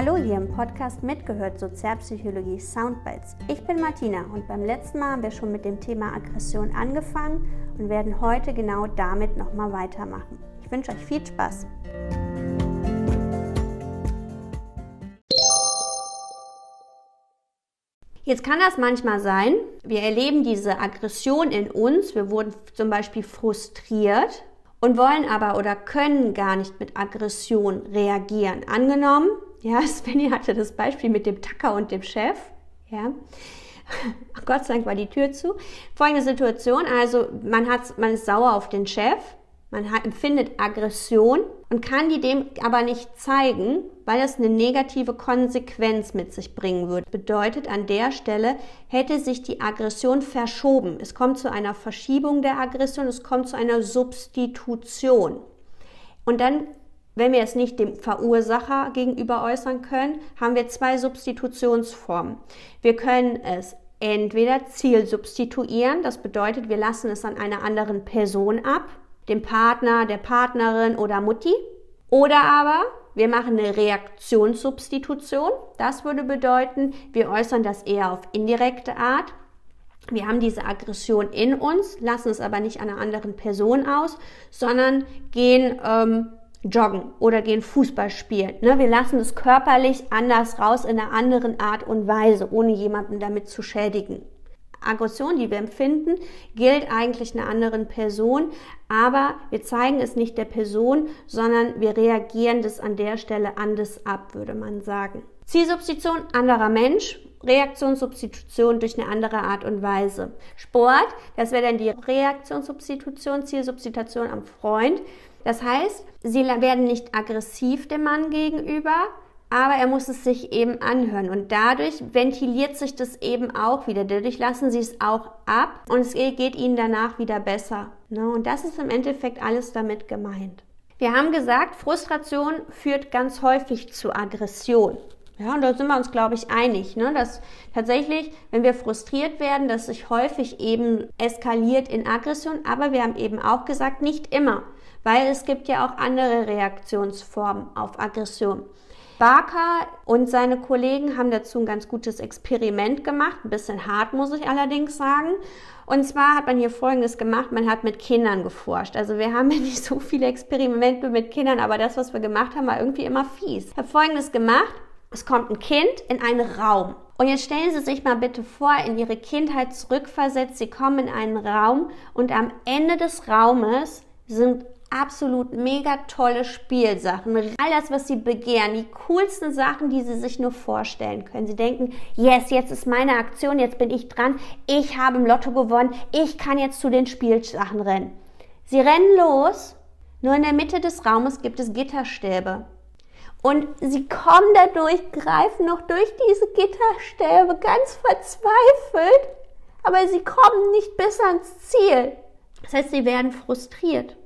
Hallo hier im Podcast Mitgehört Sozialpsychologie Soundbites. Ich bin Martina und beim letzten Mal haben wir schon mit dem Thema Aggression angefangen und werden heute genau damit nochmal weitermachen. Ich wünsche euch viel Spaß. Jetzt kann das manchmal sein, wir erleben diese Aggression in uns, wir wurden zum Beispiel frustriert und wollen aber oder können gar nicht mit Aggression reagieren. Angenommen, ja, Svenny hatte das Beispiel mit dem Tacker und dem Chef, ja. Gott sei Dank war die Tür zu. Folgende Situation, also man hat, man ist sauer auf den Chef, man hat, empfindet Aggression und kann die dem aber nicht zeigen, weil es eine negative Konsequenz mit sich bringen würde. Bedeutet, an der Stelle hätte sich die Aggression verschoben. Es kommt zu einer Verschiebung der Aggression, es kommt zu einer Substitution. Und dann, wenn wir es nicht dem Verursacher gegenüber äußern können, haben wir zwei Substitutionsformen. Wir können es entweder zielsubstituieren, das bedeutet, wir lassen es an einer anderen Person ab, dem Partner, der Partnerin oder Mutti. Oder aber wir machen eine Reaktionssubstitution. Das würde bedeuten, wir äußern das eher auf indirekte Art. Wir haben diese Aggression in uns, lassen es aber nicht an einer anderen Person aus, sondern gehen ähm, joggen oder gehen Fußball spielen. Ne? Wir lassen es körperlich anders raus in einer anderen Art und Weise, ohne jemanden damit zu schädigen. Aggression, die wir empfinden, gilt eigentlich einer anderen Person, aber wir zeigen es nicht der Person, sondern wir reagieren das an der Stelle anders ab, würde man sagen. Zielsubstitution, anderer Mensch, Reaktionssubstitution durch eine andere Art und Weise. Sport, das wäre dann die Reaktionssubstitution, Zielsubstitution am Freund. Das heißt, sie werden nicht aggressiv dem Mann gegenüber, aber er muss es sich eben anhören und dadurch ventiliert sich das eben auch wieder. Dadurch lassen sie es auch ab und es geht ihnen danach wieder besser. Ne? Und das ist im Endeffekt alles damit gemeint. Wir haben gesagt, Frustration führt ganz häufig zu Aggression. Ja, und da sind wir uns, glaube ich, einig, ne? dass tatsächlich, wenn wir frustriert werden, dass sich häufig eben eskaliert in Aggression, aber wir haben eben auch gesagt, nicht immer, weil es gibt ja auch andere Reaktionsformen auf Aggression. Barker und seine Kollegen haben dazu ein ganz gutes Experiment gemacht, ein bisschen hart muss ich allerdings sagen. Und zwar hat man hier Folgendes gemacht, man hat mit Kindern geforscht. Also wir haben ja nicht so viele Experimente mit Kindern, aber das, was wir gemacht haben, war irgendwie immer fies. Ich habe Folgendes gemacht, es kommt ein Kind in einen Raum. Und jetzt stellen Sie sich mal bitte vor, in Ihre Kindheit zurückversetzt, Sie kommen in einen Raum und am Ende des Raumes sind absolut mega tolle Spielsachen. All das, was sie begehren, die coolsten Sachen, die sie sich nur vorstellen können. Sie denken, yes, jetzt ist meine Aktion, jetzt bin ich dran, ich habe im Lotto gewonnen, ich kann jetzt zu den Spielsachen rennen. Sie rennen los, nur in der Mitte des Raumes gibt es Gitterstäbe. Und sie kommen dadurch, greifen noch durch diese Gitterstäbe ganz verzweifelt, aber sie kommen nicht bis ans Ziel. Das heißt, sie werden frustriert.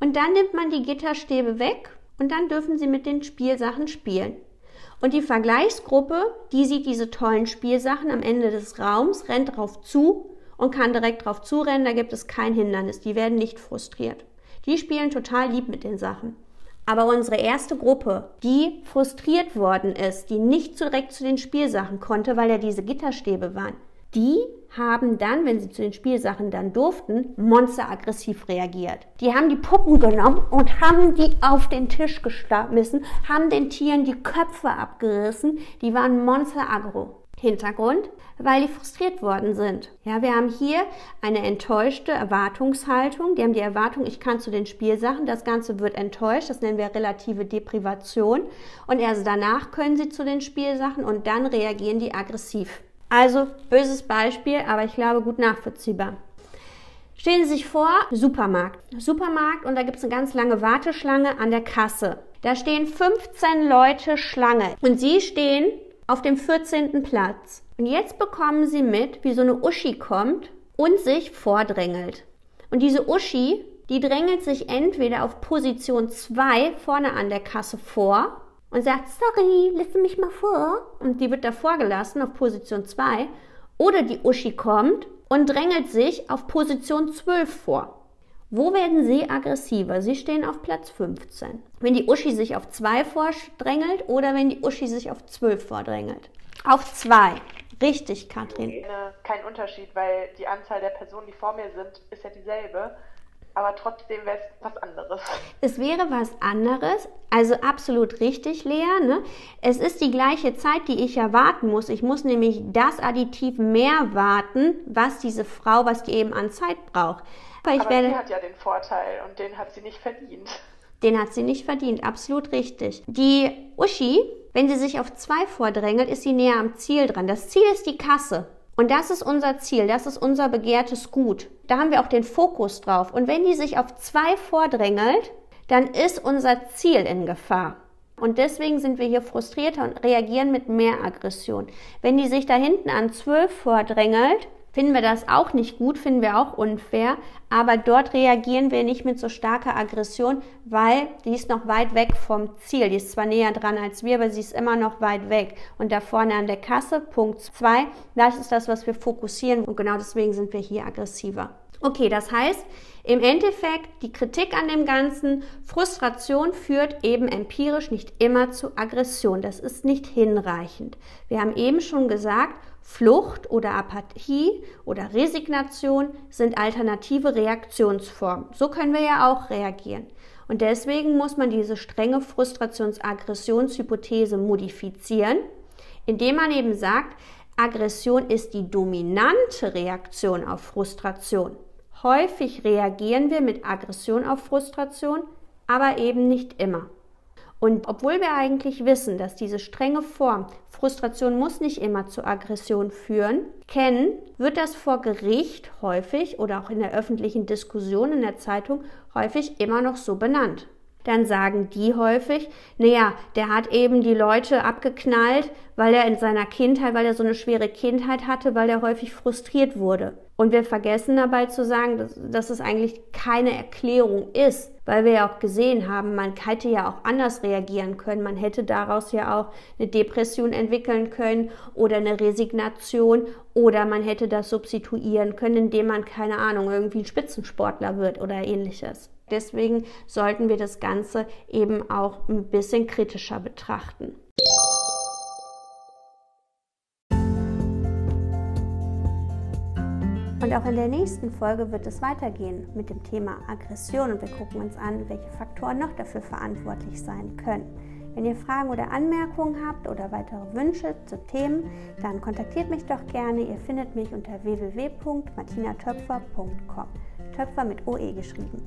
Und dann nimmt man die Gitterstäbe weg und dann dürfen sie mit den Spielsachen spielen. Und die Vergleichsgruppe, die sieht diese tollen Spielsachen am Ende des Raums, rennt drauf zu und kann direkt drauf zurennen, da gibt es kein Hindernis, die werden nicht frustriert. Die spielen total lieb mit den Sachen. Aber unsere erste Gruppe, die frustriert worden ist, die nicht direkt zu den Spielsachen konnte, weil ja diese Gitterstäbe waren, die haben dann, wenn sie zu den Spielsachen dann durften, monsteraggressiv reagiert. Die haben die Puppen genommen und haben die auf den Tisch geschmissen, haben den Tieren die Köpfe abgerissen. Die waren monsteraggro. Hintergrund, weil die frustriert worden sind. Ja, wir haben hier eine enttäuschte Erwartungshaltung. Die haben die Erwartung, ich kann zu den Spielsachen, das Ganze wird enttäuscht, das nennen wir relative Deprivation. Und erst danach können sie zu den Spielsachen und dann reagieren die aggressiv. Also böses Beispiel, aber ich glaube gut nachvollziehbar. Stellen Sie sich vor, Supermarkt. Supermarkt und da gibt es eine ganz lange Warteschlange an der Kasse. Da stehen 15 Leute Schlange und Sie stehen auf dem 14. Platz. Und jetzt bekommen Sie mit, wie so eine Uschi kommt und sich vordrängelt. Und diese Uschi, die drängelt sich entweder auf Position 2 vorne an der Kasse vor und sagt, sorry, lass mich mal vor. Und die wird davor gelassen auf Position 2. Oder die Uschi kommt und drängelt sich auf Position 12 vor. Wo werden sie aggressiver? Sie stehen auf Platz 15. Wenn die Uschi sich auf 2 vordrängelt oder wenn die Uschi sich auf 12 vordrängelt? Auf 2. Richtig, Katrin. Kein Unterschied, weil die Anzahl der Personen, die vor mir sind, ist ja dieselbe aber trotzdem wäre es was anderes. Es wäre was anderes, also absolut richtig, Lea. Ne? Es ist die gleiche Zeit, die ich ja warten muss. Ich muss nämlich das Additiv mehr warten, was diese Frau, was die eben an Zeit braucht. Aber, ich aber werde, sie hat ja den Vorteil und den hat sie nicht verdient. Den hat sie nicht verdient, absolut richtig. Die Uschi, wenn sie sich auf zwei vordrängelt, ist sie näher am Ziel dran. Das Ziel ist die Kasse. Und das ist unser Ziel, das ist unser begehrtes Gut. Da haben wir auch den Fokus drauf. Und wenn die sich auf zwei vordrängelt, dann ist unser Ziel in Gefahr. Und deswegen sind wir hier frustrierter und reagieren mit mehr Aggression. Wenn die sich da hinten an zwölf vordrängelt, finden wir das auch nicht gut, finden wir auch unfair, aber dort reagieren wir nicht mit so starker Aggression, weil die ist noch weit weg vom Ziel. Die ist zwar näher dran als wir, aber sie ist immer noch weit weg. Und da vorne an der Kasse, Punkt 2, das ist das, was wir fokussieren und genau deswegen sind wir hier aggressiver. Okay, das heißt, im Endeffekt die Kritik an dem Ganzen, Frustration führt eben empirisch nicht immer zu Aggression. Das ist nicht hinreichend. Wir haben eben schon gesagt, Flucht oder Apathie oder Resignation sind alternative Reaktionsformen. So können wir ja auch reagieren. Und deswegen muss man diese strenge Frustrations-Aggressionshypothese modifizieren, indem man eben sagt, Aggression ist die dominante Reaktion auf Frustration. Häufig reagieren wir mit Aggression auf Frustration, aber eben nicht immer. Und obwohl wir eigentlich wissen, dass diese strenge Form, Frustration muss nicht immer zu Aggression führen, kennen, wird das vor Gericht häufig oder auch in der öffentlichen Diskussion in der Zeitung häufig immer noch so benannt dann sagen die häufig, naja, der hat eben die Leute abgeknallt, weil er in seiner Kindheit, weil er so eine schwere Kindheit hatte, weil er häufig frustriert wurde. Und wir vergessen dabei zu sagen, dass, dass es eigentlich keine Erklärung ist, weil wir ja auch gesehen haben, man hätte ja auch anders reagieren können. Man hätte daraus ja auch eine Depression entwickeln können oder eine Resignation oder man hätte das substituieren können, indem man, keine Ahnung, irgendwie ein Spitzensportler wird oder ähnliches. Deswegen sollten wir das Ganze eben auch ein bisschen kritischer betrachten. Und auch in der nächsten Folge wird es weitergehen mit dem Thema Aggression und wir gucken uns an, welche Faktoren noch dafür verantwortlich sein können. Wenn ihr Fragen oder Anmerkungen habt oder weitere Wünsche zu Themen, dann kontaktiert mich doch gerne. Ihr findet mich unter www.martinatöpfer.com. Töpfer mit OE geschrieben.